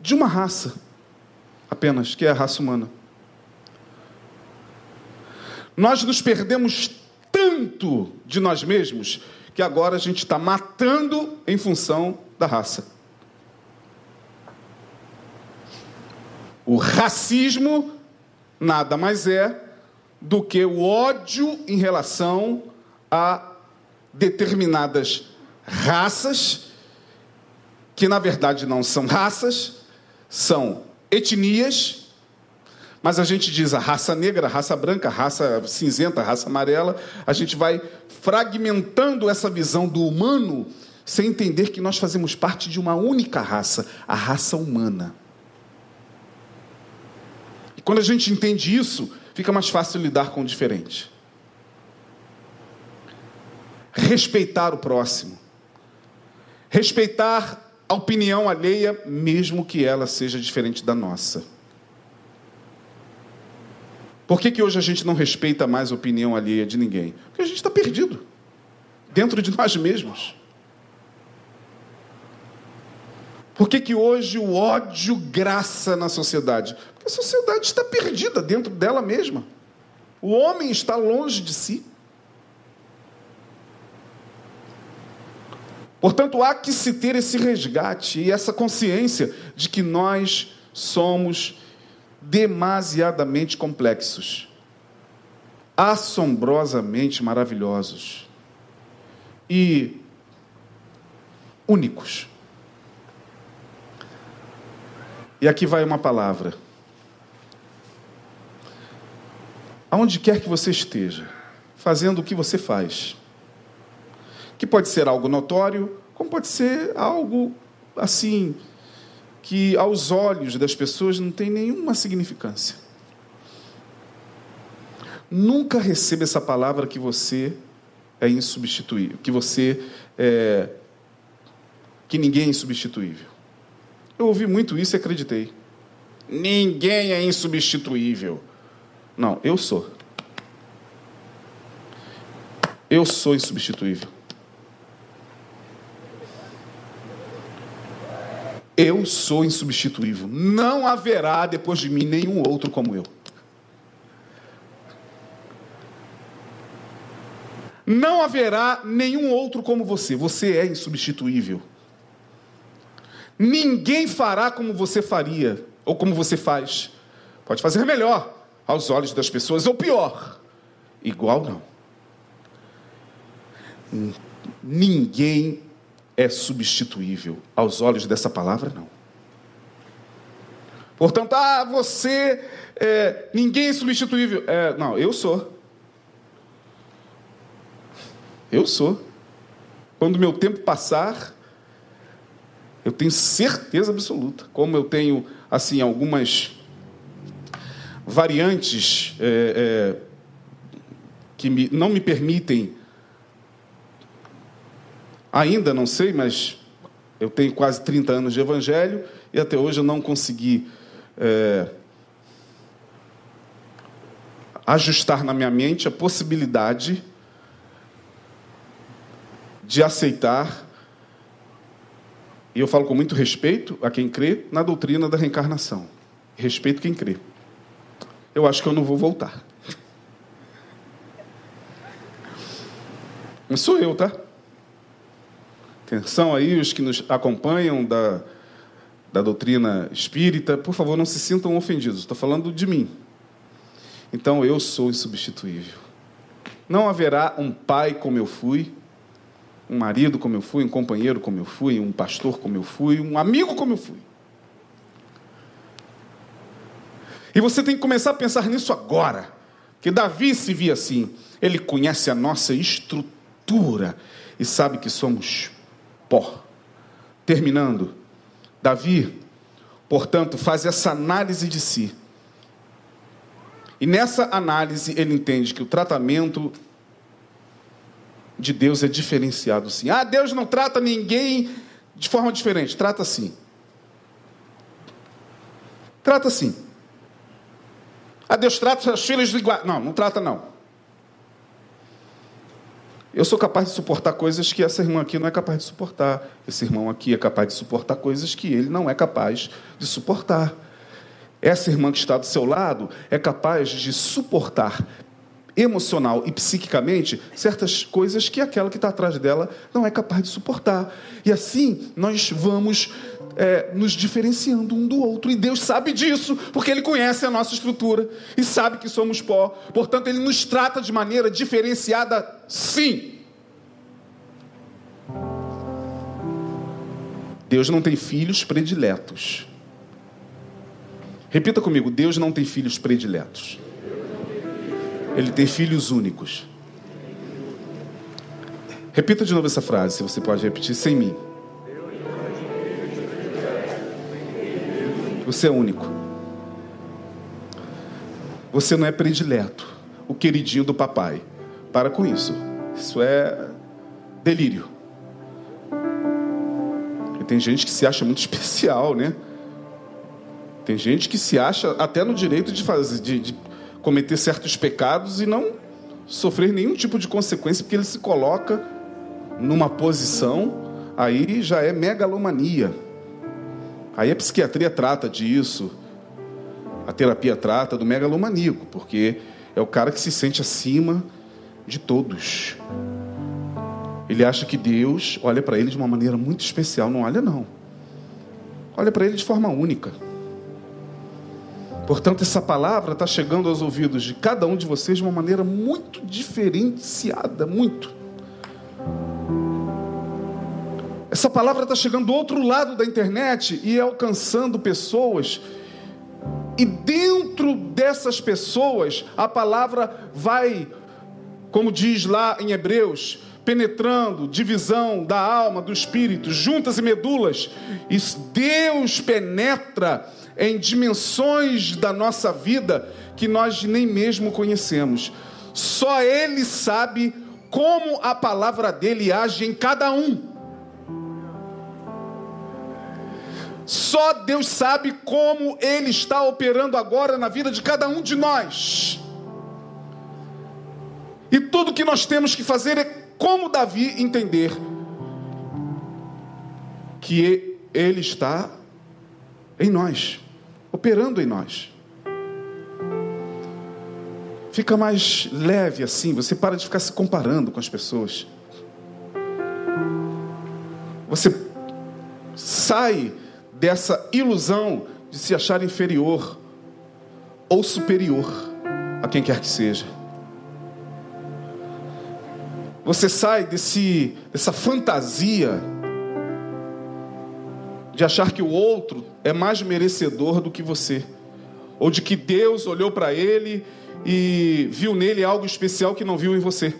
de uma raça apenas, que é a raça humana. Nós nos perdemos tanto de nós mesmos que agora a gente está matando em função da raça. O racismo nada mais é do que o ódio em relação a determinadas raças, que na verdade não são raças, são etnias, mas a gente diz a raça negra, a raça branca, a raça cinzenta, a raça amarela, a gente vai fragmentando essa visão do humano sem entender que nós fazemos parte de uma única raça, a raça humana. Quando a gente entende isso, fica mais fácil lidar com o diferente. Respeitar o próximo. Respeitar a opinião alheia, mesmo que ela seja diferente da nossa. Por que, que hoje a gente não respeita mais a opinião alheia de ninguém? Porque a gente está perdido dentro de nós mesmos. Por que, que hoje o ódio graça na sociedade? Porque a sociedade está perdida dentro dela mesma. O homem está longe de si. Portanto, há que se ter esse resgate e essa consciência de que nós somos demasiadamente complexos, assombrosamente maravilhosos e únicos. E aqui vai uma palavra. Aonde quer que você esteja, fazendo o que você faz, que pode ser algo notório, como pode ser algo assim, que aos olhos das pessoas não tem nenhuma significância. Nunca receba essa palavra que você é insubstituível, que você é, que ninguém é insubstituível. Eu ouvi muito isso e acreditei. Ninguém é insubstituível. Não, eu sou. Eu sou insubstituível. Eu sou insubstituível. Não haverá depois de mim nenhum outro como eu. Não haverá nenhum outro como você. Você é insubstituível. Ninguém fará como você faria ou como você faz. Pode fazer melhor aos olhos das pessoas ou pior. Igual não. Ninguém é substituível. Aos olhos dessa palavra, não. Portanto, ah, você, é, ninguém é substituível. É, não, eu sou. Eu sou. Quando meu tempo passar, eu tenho certeza absoluta. Como eu tenho, assim, algumas variantes é, é, que me, não me permitem Ainda não sei, mas eu tenho quase 30 anos de evangelho e até hoje eu não consegui é, ajustar na minha mente a possibilidade de aceitar, e eu falo com muito respeito a quem crê na doutrina da reencarnação. Respeito quem crê. Eu acho que eu não vou voltar. Mas sou eu, tá? Atenção aí, os que nos acompanham da, da doutrina espírita, por favor, não se sintam ofendidos. Estou falando de mim. Então, eu sou insubstituível. Não haverá um pai como eu fui, um marido como eu fui, um companheiro como eu fui, um pastor como eu fui, um amigo como eu fui. E você tem que começar a pensar nisso agora. Que Davi se via assim. Ele conhece a nossa estrutura e sabe que somos pó. Terminando, Davi, portanto, faz essa análise de si. E nessa análise ele entende que o tratamento de Deus é diferenciado sim. Ah, Deus não trata ninguém de forma diferente. Trata sim. Trata sim. Ah, Deus trata seus filhos iguais. Não, não trata não. Eu sou capaz de suportar coisas que essa irmã aqui não é capaz de suportar. Esse irmão aqui é capaz de suportar coisas que ele não é capaz de suportar. Essa irmã que está do seu lado é capaz de suportar emocional e psiquicamente certas coisas que aquela que está atrás dela não é capaz de suportar. E assim nós vamos é, nos diferenciando um do outro. E Deus sabe disso, porque Ele conhece a nossa estrutura e sabe que somos pó. Portanto, Ele nos trata de maneira diferenciada, sim. Deus não tem filhos prediletos. Repita comigo: Deus não tem filhos prediletos. Ele tem filhos únicos. Repita de novo essa frase, se você pode repetir sem mim. Você é único. Você não é predileto, o queridinho do papai. Para com isso. Isso é delírio. E tem gente que se acha muito especial, né? Tem gente que se acha até no direito de fazer, de, de cometer certos pecados e não sofrer nenhum tipo de consequência, porque ele se coloca numa posição, aí já é megalomania. Aí a psiquiatria trata disso, a terapia trata do megalomaníaco, porque é o cara que se sente acima de todos. Ele acha que Deus olha para ele de uma maneira muito especial. Não olha, não. Olha para ele de forma única. Portanto, essa palavra está chegando aos ouvidos de cada um de vocês de uma maneira muito diferenciada, muito. Essa palavra está chegando do outro lado da internet e alcançando pessoas. E dentro dessas pessoas, a palavra vai, como diz lá em Hebreus, penetrando, divisão da alma, do espírito, juntas e medulas. Deus penetra em dimensões da nossa vida que nós nem mesmo conhecemos. Só Ele sabe como a palavra dele age em cada um. Só Deus sabe como Ele está operando agora na vida de cada um de nós. E tudo que nós temos que fazer é, como Davi, entender que Ele está em nós operando em nós. Fica mais leve assim, você para de ficar se comparando com as pessoas. Você sai dessa ilusão de se achar inferior ou superior a quem quer que seja. Você sai desse, dessa fantasia de achar que o outro é mais merecedor do que você, ou de que Deus olhou para ele e viu nele algo especial que não viu em você.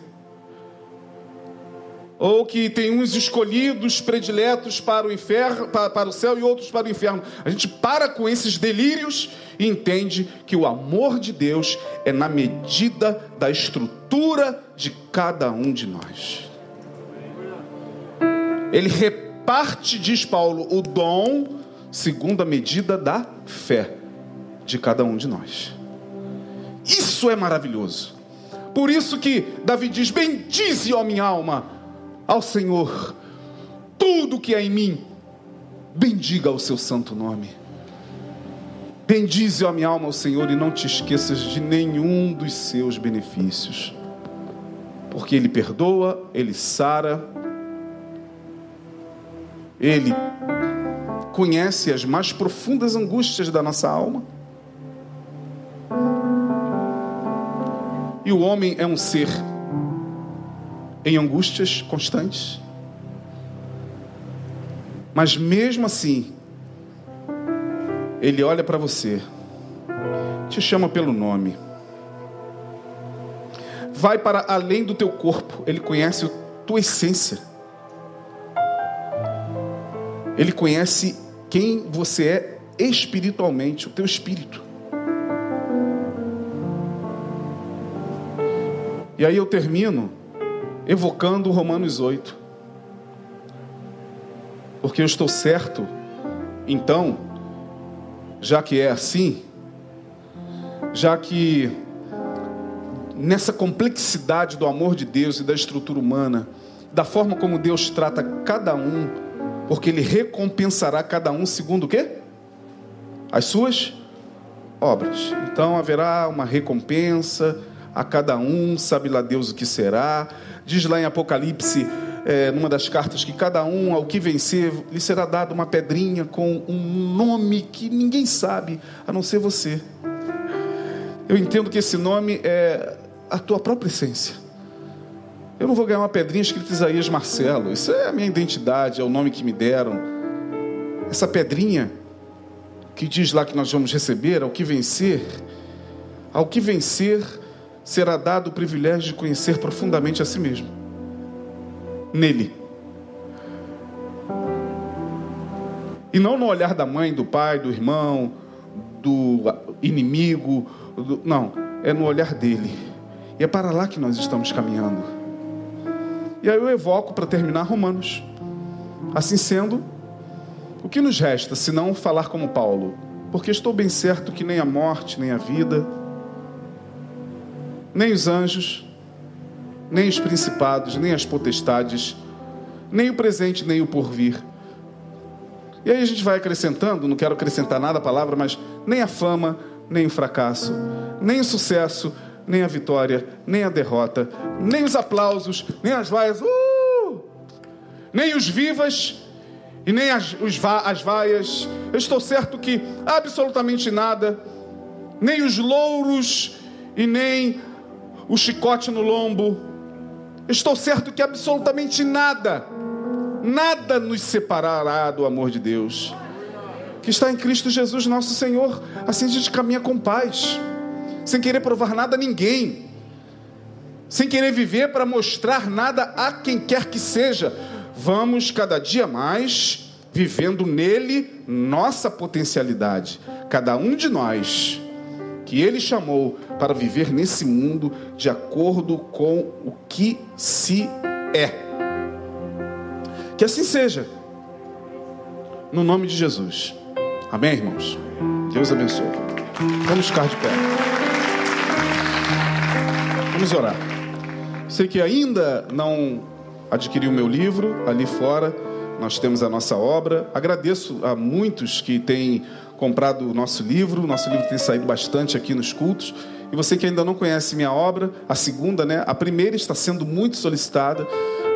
Ou que tem uns escolhidos, prediletos para o inferno, para, para o céu e outros para o inferno. A gente para com esses delírios e entende que o amor de Deus é na medida da estrutura de cada um de nós. Ele repete parte, diz Paulo, o dom segundo a medida da fé de cada um de nós. Isso é maravilhoso. Por isso que Davi diz: Bendize, ó minha alma, ao Senhor, tudo que é em mim, bendiga o seu santo nome. Bendize, ó minha alma, ao Senhor, e não te esqueças de nenhum dos seus benefícios, porque Ele perdoa, Ele sara, ele conhece as mais profundas angústias da nossa alma. E o homem é um ser em angústias constantes. Mas mesmo assim, ele olha para você, te chama pelo nome, vai para além do teu corpo, ele conhece a tua essência. Ele conhece quem você é espiritualmente, o teu espírito. E aí eu termino evocando Romanos 8. Porque eu estou certo, então, já que é assim, já que nessa complexidade do amor de Deus e da estrutura humana, da forma como Deus trata cada um, porque ele recompensará cada um segundo o quê? As suas obras. Então haverá uma recompensa a cada um, sabe lá Deus o que será. Diz lá em Apocalipse, é, numa das cartas, que cada um, ao que vencer, lhe será dado uma pedrinha com um nome que ninguém sabe, a não ser você. Eu entendo que esse nome é a tua própria essência. Eu não vou ganhar uma pedrinha escrita Isaías Marcelo. Isso é a minha identidade, é o nome que me deram. Essa pedrinha que diz lá que nós vamos receber, ao que vencer, ao que vencer será dado o privilégio de conhecer profundamente a si mesmo. Nele. E não no olhar da mãe, do pai, do irmão, do inimigo. Do... Não. é no olhar dele. E é para lá que nós estamos caminhando. E aí eu evoco para terminar Romanos. Assim sendo, o que nos resta se não falar como Paulo? Porque estou bem certo que nem a morte, nem a vida, nem os anjos, nem os principados, nem as potestades, nem o presente, nem o porvir. E aí a gente vai acrescentando, não quero acrescentar nada à palavra, mas nem a fama, nem o fracasso, nem o sucesso, nem a vitória, nem a derrota, nem os aplausos, nem as vaias, uh! nem os vivas e nem as, os, as vaias. Eu estou certo que absolutamente nada, nem os louros e nem o chicote no lombo. Estou certo que absolutamente nada, nada nos separará do amor de Deus que está em Cristo Jesus, nosso Senhor. Assim a gente caminha com paz, sem querer provar nada a ninguém, sem querer viver para mostrar nada a quem quer que seja. Vamos cada dia mais vivendo nele nossa potencialidade, cada um de nós que ele chamou para viver nesse mundo de acordo com o que se é. Que assim seja. No nome de Jesus. Amém, irmãos? Deus abençoe. Vamos ficar de pé. Vamos orar. Sei que ainda não adquiriu meu livro ali fora. Nós temos a nossa obra. Agradeço a muitos que têm comprado o nosso livro. Nosso livro tem saído bastante aqui nos cultos. E você que ainda não conhece minha obra, a segunda, né? A primeira está sendo muito solicitada.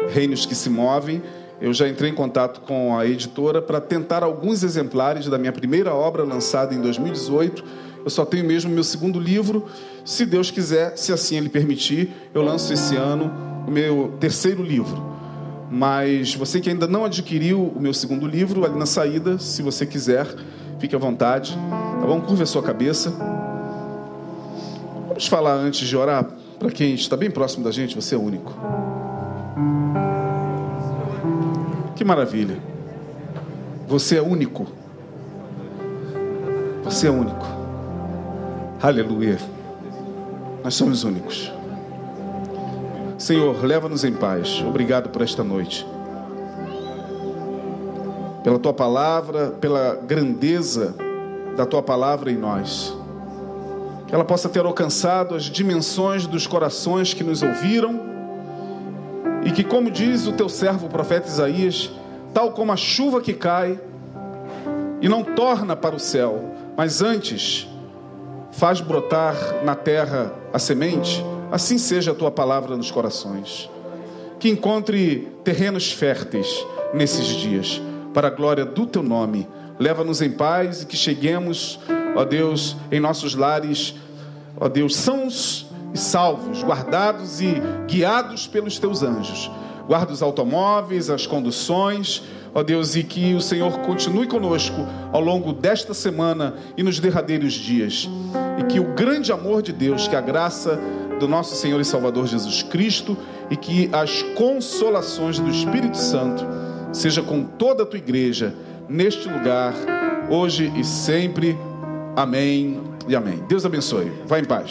Reinos que se movem eu já entrei em contato com a editora para tentar alguns exemplares da minha primeira obra lançada em 2018. Eu só tenho mesmo meu segundo livro. Se Deus quiser, se assim Ele permitir, eu lanço esse ano o meu terceiro livro. Mas você que ainda não adquiriu o meu segundo livro, ali na saída, se você quiser, fique à vontade. Tá bom? Curva a sua cabeça. Vamos falar antes de orar para quem está bem próximo da gente, você é único. Que maravilha. Você é único. Você é único. Aleluia. Nós somos únicos. Senhor, leva-nos em paz. Obrigado por esta noite. Pela tua palavra, pela grandeza da tua palavra em nós. Que ela possa ter alcançado as dimensões dos corações que nos ouviram e que, como diz o teu servo, o profeta Isaías, tal como a chuva que cai e não torna para o céu, mas antes faz brotar na terra a semente, assim seja a tua palavra nos corações. Que encontre terrenos férteis nesses dias, para a glória do teu nome. Leva-nos em paz e que cheguemos, ó Deus, em nossos lares, ó Deus, sãos e salvos, guardados e guiados pelos teus anjos. Guarda os automóveis, as conduções, ó Deus, e que o Senhor continue conosco ao longo desta semana e nos derradeiros dias. E que o grande amor de Deus, que a graça do nosso Senhor e Salvador Jesus Cristo e que as consolações do Espírito Santo seja com toda a tua igreja neste lugar, hoje e sempre. Amém e amém. Deus abençoe. Vá em paz.